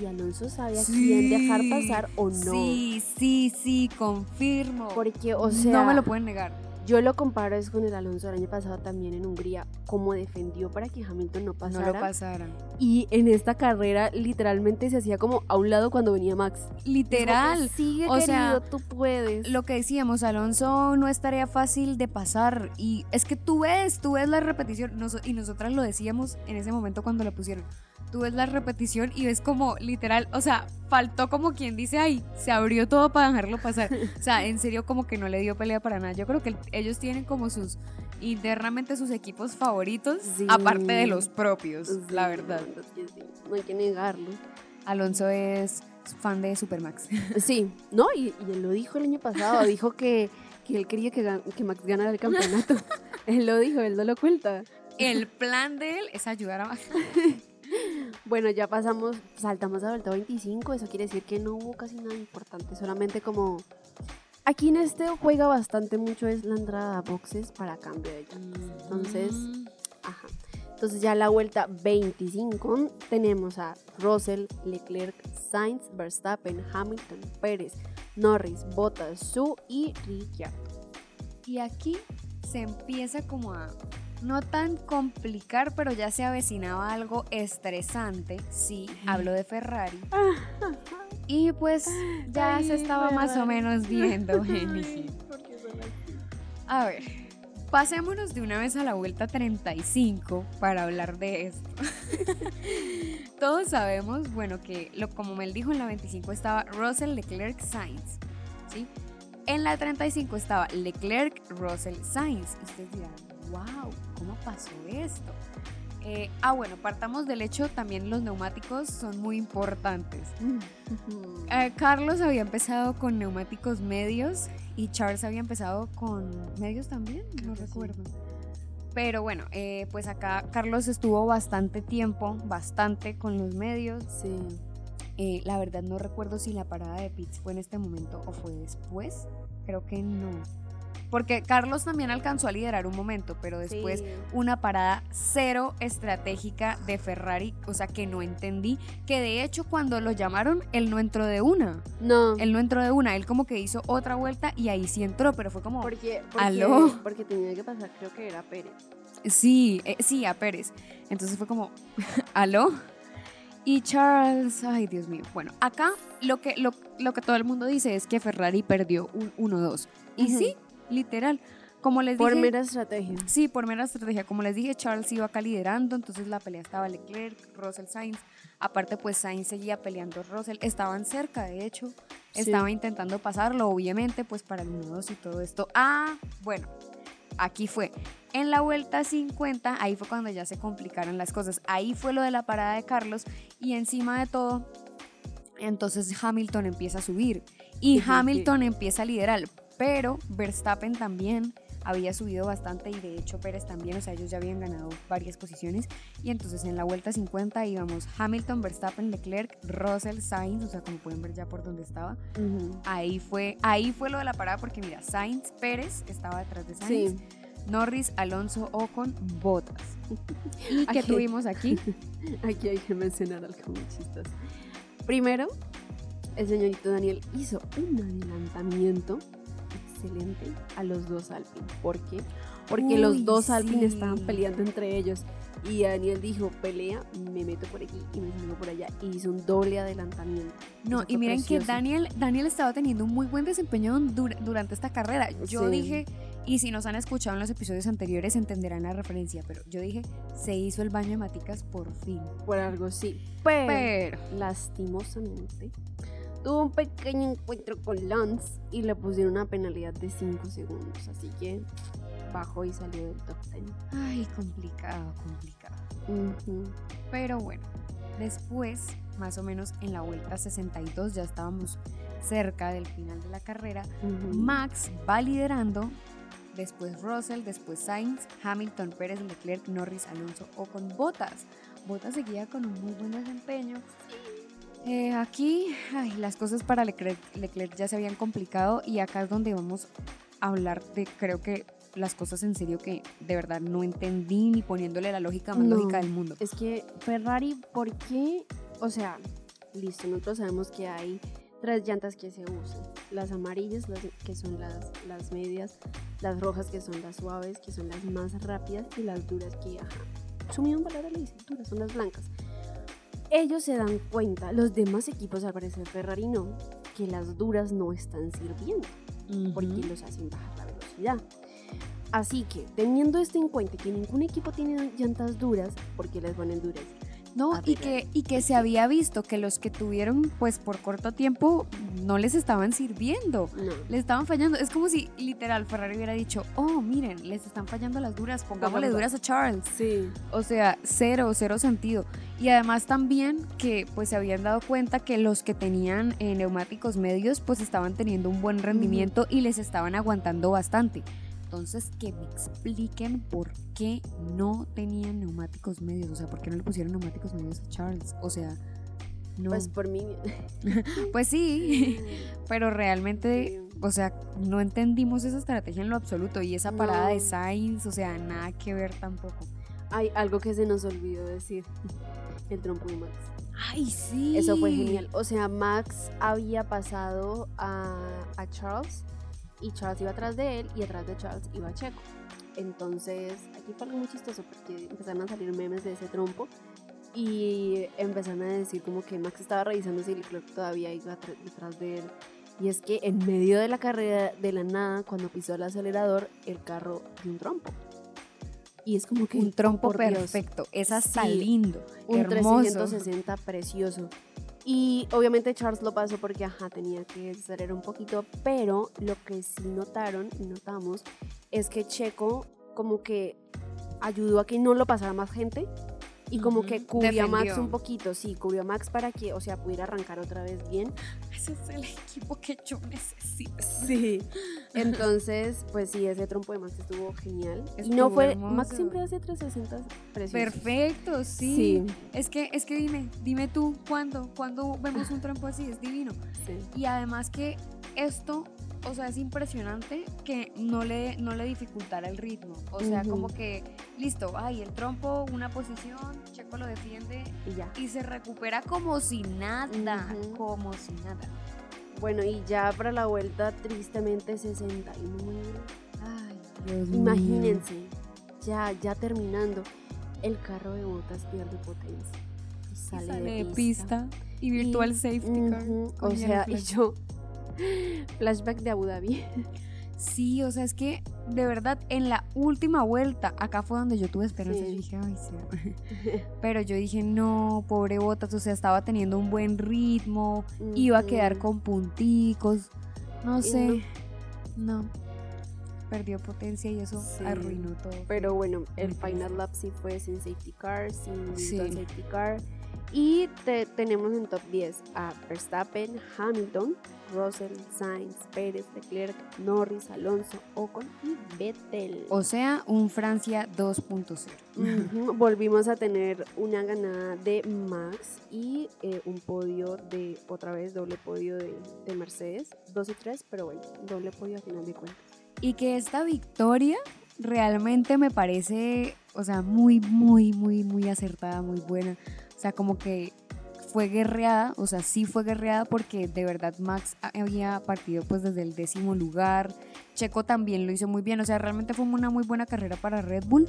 Speaker 1: Y Alonso sabe a quién dejar pasar o no.
Speaker 3: Sí, sí, sí, confirmo.
Speaker 1: Porque, o sea,
Speaker 3: no me lo pueden negar.
Speaker 1: yo lo comparo es con el Alonso del año pasado también en Hungría, cómo defendió para que Hamilton no pasara.
Speaker 3: No lo pasaran.
Speaker 1: y en esta carrera literalmente se hacía como a un lado cuando venía Max.
Speaker 3: Literal.
Speaker 1: Que Sigue,
Speaker 3: o sea,
Speaker 1: tú puedes.
Speaker 3: Lo que decíamos, Alonso no es tarea fácil de pasar. Y es que tú ves, tú ves la repetición. y nosotras lo decíamos en ese momento cuando la pusieron. Tú ves la repetición y ves como literal, o sea, faltó como quien dice, ay, se abrió todo para dejarlo pasar. O sea, en serio como que no le dio pelea para nada. Yo creo que ellos tienen como sus, internamente sus equipos favoritos,
Speaker 1: Sí.
Speaker 3: aparte de los propios, la verdad.
Speaker 1: sí, No hay que negarlo.
Speaker 3: Alonso es fan de Supermax. *laughs*
Speaker 1: Sí, no, y, y él lo dijo el año pasado, *laughs* dijo que, que él quería que, que Max ganara el campeonato. *laughs* él lo dijo, él no lo cuenta.
Speaker 3: El plan de él es ayudar a Max.
Speaker 1: Bueno, ya pasamos, saltamos a vuelta 25, eso quiere decir que no hubo casi nada importante, solamente como Aquí en este juega bastante mucho es la entrada a boxes para cambio de llantas. Entonces,
Speaker 3: Mm,
Speaker 1: ajá. Entonces ya la vuelta 25 tenemos a Russell, Leclerc, Sainz, Verstappen, Hamilton, Pérez, Norris, Bottas, Su y Ricciardo.
Speaker 3: Y aquí se empieza como a no tan complicar, pero ya se avecinaba algo estresante. Sí, hablo de Ferrari. Y pues ya
Speaker 1: Ay,
Speaker 3: se estaba más o menos viendo. *laughs* A ver, pasémonos de una vez a la vuelta 35 para hablar de esto. *laughs* Todos sabemos, bueno, que lo, como Mel dijo, en la 25 estaba Russell, Leclerc, Sainz. ¿sí? En la 35 estaba Leclerc, Russell, Sainz. Ustedes dirán, wow, ¿cómo pasó esto? Eh, ah, bueno, partamos del hecho, también los neumáticos son muy importantes. Eh, Carlos había empezado con neumáticos medios y Charles había empezado con medios también, no
Speaker 1: sí.
Speaker 3: recuerdo. Pero bueno, eh, pues acá Carlos estuvo bastante tiempo, bastante con los medios.
Speaker 1: Sí.
Speaker 3: La verdad no recuerdo si la parada de pits fue en este momento o fue después. Creo que no. Porque Carlos también alcanzó a liderar un momento, pero después
Speaker 1: Sí.
Speaker 3: una parada cero estratégica de Ferrari, o sea que no entendí, que de hecho cuando lo llamaron, él no entró de una,
Speaker 1: No.
Speaker 3: él no entró de una, él como que hizo otra vuelta y ahí sí entró, pero fue como,
Speaker 1: Porque, porque,
Speaker 3: ¿Aló?
Speaker 1: porque tenía que pasar, creo que era Pérez.
Speaker 3: sí, eh, sí, a Pérez. Entonces fue como, *laughs* ¿aló? Y Charles, ay Dios mío, bueno, acá lo que, lo, lo que todo el mundo dice es que Ferrari perdió un 1-2. Y sí, literal, como les
Speaker 1: Por
Speaker 3: dije...
Speaker 1: mera estrategia.
Speaker 3: Sí, por mera estrategia. Como les dije, Charles iba acá liderando, entonces la pelea estaba Leclerc, Russell Sainz. Aparte, pues Sainz seguía peleando Russell. Estaban cerca, de hecho.
Speaker 1: Sí.
Speaker 3: Estaba intentando pasarlo, obviamente, pues para el 1-2 y todo esto. Ah, bueno, aquí fue. En la vuelta 50, ahí fue cuando ya se complicaron las cosas. Ahí fue lo de la parada de Carlos y encima de todo, entonces Hamilton empieza a subir y Hamilton empieza a liderar, pero Verstappen también había subido bastante y de hecho Pérez también, o sea, ellos ya habían ganado varias posiciones y entonces en la vuelta 50 íbamos Hamilton, Verstappen, Leclerc, Russell, Sainz, o sea, como pueden ver ya por donde estaba. Ahí fue, ahí fue lo de la parada porque mira, Sainz, Pérez estaba detrás de Sainz,
Speaker 1: Sí.
Speaker 3: Norris, Alonso, Ocon, Bottas. *laughs* ¿Y qué
Speaker 1: Aquí-
Speaker 3: tuvimos aquí? *laughs*
Speaker 1: Aquí hay que mencionar algo muy chistoso. Primero, el señorito Daniel hizo un adelantamiento excelente a los dos Alpine. ¿Por qué? Porque
Speaker 3: Uy,
Speaker 1: los dos Alpine
Speaker 3: sí.
Speaker 1: estaban peleando entre ellos. Y Daniel dijo, pelea, me meto por aquí y me salgo por allá. Y hizo un doble adelantamiento.
Speaker 3: No, y miren que
Speaker 1: precioso.
Speaker 3: Daniel, Daniel estaba teniendo un muy buen desempeño dur- durante esta carrera. Yo
Speaker 1: Sí.
Speaker 3: dije, y si nos han escuchado en los episodios anteriores entenderán la referencia, pero yo dije, se hizo el baño de maticas por fin.
Speaker 1: Por algo sí. Pero,
Speaker 3: Pero,
Speaker 1: lastimosamente, tuvo un pequeño encuentro con Lance y le pusieron una penalidad de 5 segundos. Así que bajó y salió del top 10.
Speaker 3: ay, complicado, complicado. Pero bueno, después, más o menos en la vuelta 62, ya estábamos cerca del final de la carrera. Max va liderando, después Russell, después Sainz, Hamilton, Pérez, Leclerc, Norris, Alonso o con Bottas. Bottas seguía con un muy buen desempeño. Eh, aquí ay, las cosas para Leclerc, Leclerc ya se habían complicado y acá es donde vamos a hablar de creo que las cosas en serio que de verdad no entendí ni poniéndole la lógica más
Speaker 1: No.
Speaker 3: lógica del mundo.
Speaker 1: Es que Ferrari, ¿por qué? O sea, listo, nosotros sabemos que hay tres llantas que se usan. Las amarillas, las que son las, las medias, las rojas que son las suaves, que son las más rápidas, y las duras que, ajá, su misma palabra le dice, duras, son las blancas. Ellos se dan cuenta, los demás equipos, al parecer Ferrari no, que las duras no están sirviendo porque los hacen bajar la velocidad. Así que, teniendo esto en cuenta que ningún equipo tiene llantas duras, porque les ponen duras.
Speaker 3: No, y que, y que se había visto que los que tuvieron pues por corto tiempo no les estaban sirviendo.
Speaker 1: No.
Speaker 3: Le estaban fallando. Es como si literal Ferrari hubiera dicho, oh, miren, les están fallando las duras, pongámosle
Speaker 1: Pongamos-
Speaker 3: duras a Charles.
Speaker 1: Sí.
Speaker 3: O sea, cero, cero sentido. Y además también que pues se habían dado cuenta que los que tenían eh, neumáticos medios pues estaban teniendo un buen rendimiento y les estaban aguantando bastante. Entonces, que me expliquen por qué no tenían neumáticos medios. O sea, por qué no le pusieron neumáticos medios a Charles. O sea, no.
Speaker 1: Pues por mí. *laughs*
Speaker 3: Pues sí, *laughs* pero realmente, o sea, no entendimos esa estrategia en lo absoluto y esa parada de. Sainz, o sea, nada que ver tampoco.
Speaker 1: Hay algo que se nos olvidó decir. El trompo de Max.
Speaker 3: Ay, sí.
Speaker 1: Eso fue genial. O sea, Max había pasado a, a Charles y Charles iba atrás de él y atrás de Charles iba Checo. Entonces, aquí fue algo muy chistoso porque empezaron a salir memes de ese trompo y empezaron a decir como que Max estaba revisando si Leclerc todavía iba detrás de él. Y es que en medio de la carrera, de la nada, cuando pisó el acelerador, el carro dio un trompo. Y es como que
Speaker 3: Un trompo
Speaker 1: por Dios,
Speaker 3: perfecto. Es hasta
Speaker 1: Sí,
Speaker 3: lindo.
Speaker 1: un
Speaker 3: hermoso.
Speaker 1: 360 precioso. Y obviamente Charles lo pasó porque, ajá, tenía que acelerar un poquito, pero lo que sí notaron y notamos es que Checo como que ayudó a que no lo pasara más gente y como que cubrió a Max un poquito, sí, cubrió a Max para que, o sea, pudiera arrancar otra vez bien.
Speaker 3: Ese es el equipo que yo necesito.
Speaker 1: Sí. Entonces, pues sí, ese trompo de Max estuvo genial. y no fue,
Speaker 3: hermoso.
Speaker 1: Max siempre hace 360 preciosos.
Speaker 3: Perfecto, sí.
Speaker 1: Sí.
Speaker 3: Es que, es que dime, dime tú, ¿cuándo? ¿Cuándo vemos un trompo así? Es divino.
Speaker 1: Sí.
Speaker 3: Y además que esto, o sea, es impresionante que no le, no le dificultara el ritmo. O sea, como que, listo, ay, el trompo, una posición, Checo lo defiende
Speaker 1: Y ya.
Speaker 3: y se recupera como si nada, como si nada.
Speaker 1: Bueno, y ya para la vuelta, tristemente 69.
Speaker 3: Ay, Dios
Speaker 1: Imagínense, ya, ya terminando, el carro de botas pierde potencia. Y
Speaker 3: Y
Speaker 1: sale, de
Speaker 3: de
Speaker 1: pista.
Speaker 3: pista y virtual
Speaker 1: Y-
Speaker 3: safety car.
Speaker 1: O sea, y yo. *laughs* Flashback de Abu Dhabi.
Speaker 3: Sí, o sea, es que de verdad en la última vuelta, acá fue donde yo tuve esperanza.
Speaker 1: Sí.
Speaker 3: Yo dije, ay, sí. *laughs* Pero yo dije, no, pobre Botas, o sea, estaba teniendo un buen ritmo, iba a quedar con punticos. No sé, no. Perdió potencia y eso
Speaker 1: Sí.
Speaker 3: arruinó todo.
Speaker 1: Pero bueno, el final lap sí fue sin safety car, sin
Speaker 3: Sí.
Speaker 1: safety car. Y te- tenemos en top 10 a Verstappen, Hamilton, Russell, Sainz, Pérez, Leclerc, Norris, Alonso, Ocon y Vettel.
Speaker 3: O sea, un Francia 2.0.
Speaker 1: Ujú, *laughs* Volvimos a tener una ganada de Max y eh, un podio de, otra vez, doble podio de, de Mercedes, 2 y 3, pero bueno, doble podio a final de cuentas.
Speaker 3: Y que esta victoria realmente me parece, o sea, muy, muy, muy, muy acertada, muy buena. O sea, como que fue guerreada, o sea, sí fue guerreada porque de verdad Max había partido pues desde el décimo lugar. Checo también lo hizo muy bien, o sea, realmente fue una muy buena carrera para Red Bull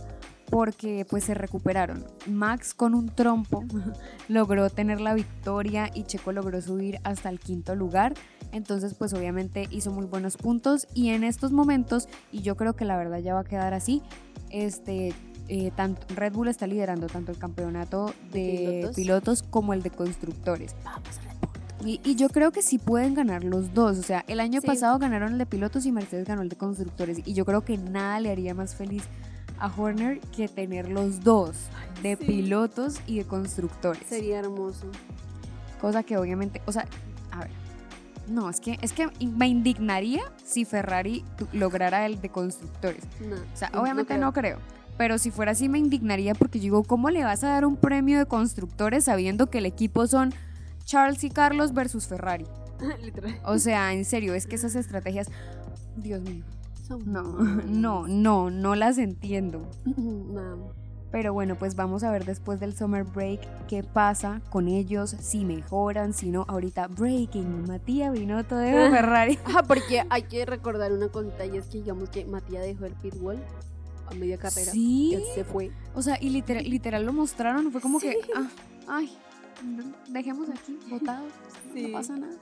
Speaker 3: porque pues se recuperaron. Max con un trompo *laughs* logró tener la victoria y Checo logró subir hasta el quinto lugar. Entonces pues obviamente hizo muy buenos puntos y en estos momentos, y yo creo que la verdad ya va a quedar así, este, eh, tanto, Red Bull está liderando tanto el campeonato de,
Speaker 1: De
Speaker 3: pilotos.
Speaker 1: pilotos.
Speaker 3: como el de constructores.
Speaker 1: Vamos Red Bull.
Speaker 3: Y, y yo creo que sí pueden ganar los dos. O sea, el año
Speaker 1: Sí.
Speaker 3: pasado ganaron el de pilotos y Mercedes ganó el de constructores. Y yo creo que nada le haría más feliz a Horner que tener los dos, de
Speaker 1: sí.
Speaker 3: pilotos y de constructores.
Speaker 1: Sería hermoso.
Speaker 3: Cosa que obviamente, o sea, a ver. No, es que, es que me indignaría si Ferrari lograra el de constructores.
Speaker 1: No,
Speaker 3: O sea,
Speaker 1: no
Speaker 3: obviamente
Speaker 1: creo.
Speaker 3: no creo. Pero si fuera así me indignaría porque digo, ¿cómo le vas a dar un premio de constructores sabiendo que el equipo son Charles y Carlos versus Ferrari? *laughs* O sea, en serio, es que esas estrategias, Dios mío, no, *laughs* no, no, no las entiendo. *laughs*
Speaker 1: No.
Speaker 3: Pero bueno, pues vamos a ver después del summer break qué pasa con ellos, si mejoran, si no. Ahorita breaking, Matías Binotto de Ferrari.
Speaker 1: Ah, porque hay que recordar una cosita y es que digamos que Matías dejó el pit wall a media carrera.
Speaker 3: Sí.
Speaker 1: Él se fue.
Speaker 3: O sea, y literal, literal lo mostraron, fue como que,
Speaker 1: Sí.
Speaker 3: ah, ay, dejemos aquí botados,
Speaker 1: Sí.
Speaker 3: no pasa nada.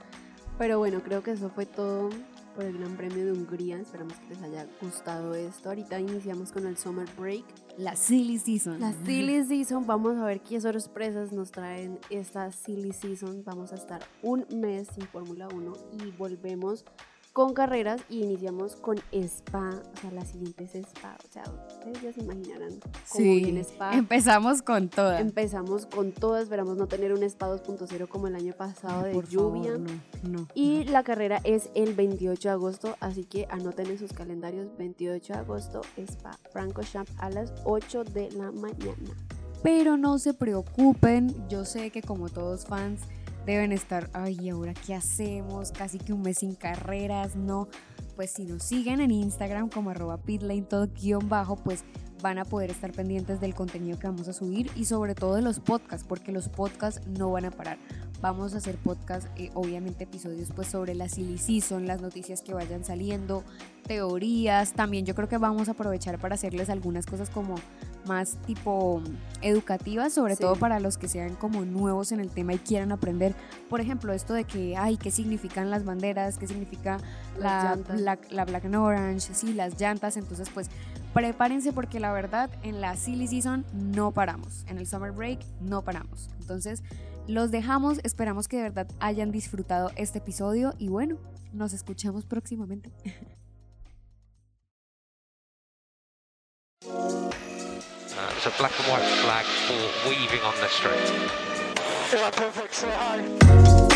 Speaker 1: Pero bueno, creo que eso fue todo por el Gran Premio de Hungría. Esperamos que les haya gustado esto. Ahorita iniciamos con el Summer Break.
Speaker 3: La silly season.
Speaker 1: La Silly Season, vamos a ver qué sorpresas nos traen esta Silly Season. Vamos a estar un mes sin Fórmula 1 y volvemos con carreras y iniciamos con Spa. O sea, la siguiente es Spa. O sea, ustedes ya se imaginarán cómo
Speaker 3: Sí,
Speaker 1: viene Spa.
Speaker 3: empezamos con todas.
Speaker 1: Empezamos con todo, esperamos no tener un Spa 2.0 como el año pasado de lluvia.
Speaker 3: favor, no, no.
Speaker 1: Y la carrera es el 28 de agosto, así que anoten en sus calendarios 28 de agosto, Spa Francorchamps a las 8 de la mañana.
Speaker 3: Pero no se preocupen, yo sé que como todos fans deben estar, ay, ¿ahora qué hacemos? Casi que un mes sin carreras, no. Pues si nos siguen en Instagram como arroba pitlane todo guion bajo, pues van a poder estar pendientes del contenido que vamos a subir y sobre todo de los podcasts, porque los podcasts no van a parar. Vamos a hacer podcast, eh, obviamente episodios pues sobre la silly season, las noticias que vayan saliendo, teorías. También yo creo que vamos a aprovechar para hacerles algunas cosas como más tipo educativas, sobre
Speaker 1: Sí.
Speaker 3: todo para los que sean como nuevos en el tema y quieran aprender. Por ejemplo, esto de que, ay, ¿qué significan las banderas? ¿Qué significa la black and orange? Sí, las llantas. Entonces, pues prepárense porque la verdad en la silly season no paramos. En el summer break no paramos. Entonces, los dejamos. Esperamos que de verdad hayan disfrutado este episodio y bueno, nos escuchamos próximamente.
Speaker 2: Uh, it's a black and white flag for weaving on the street.
Speaker 4: Yeah, perfect. Say hi.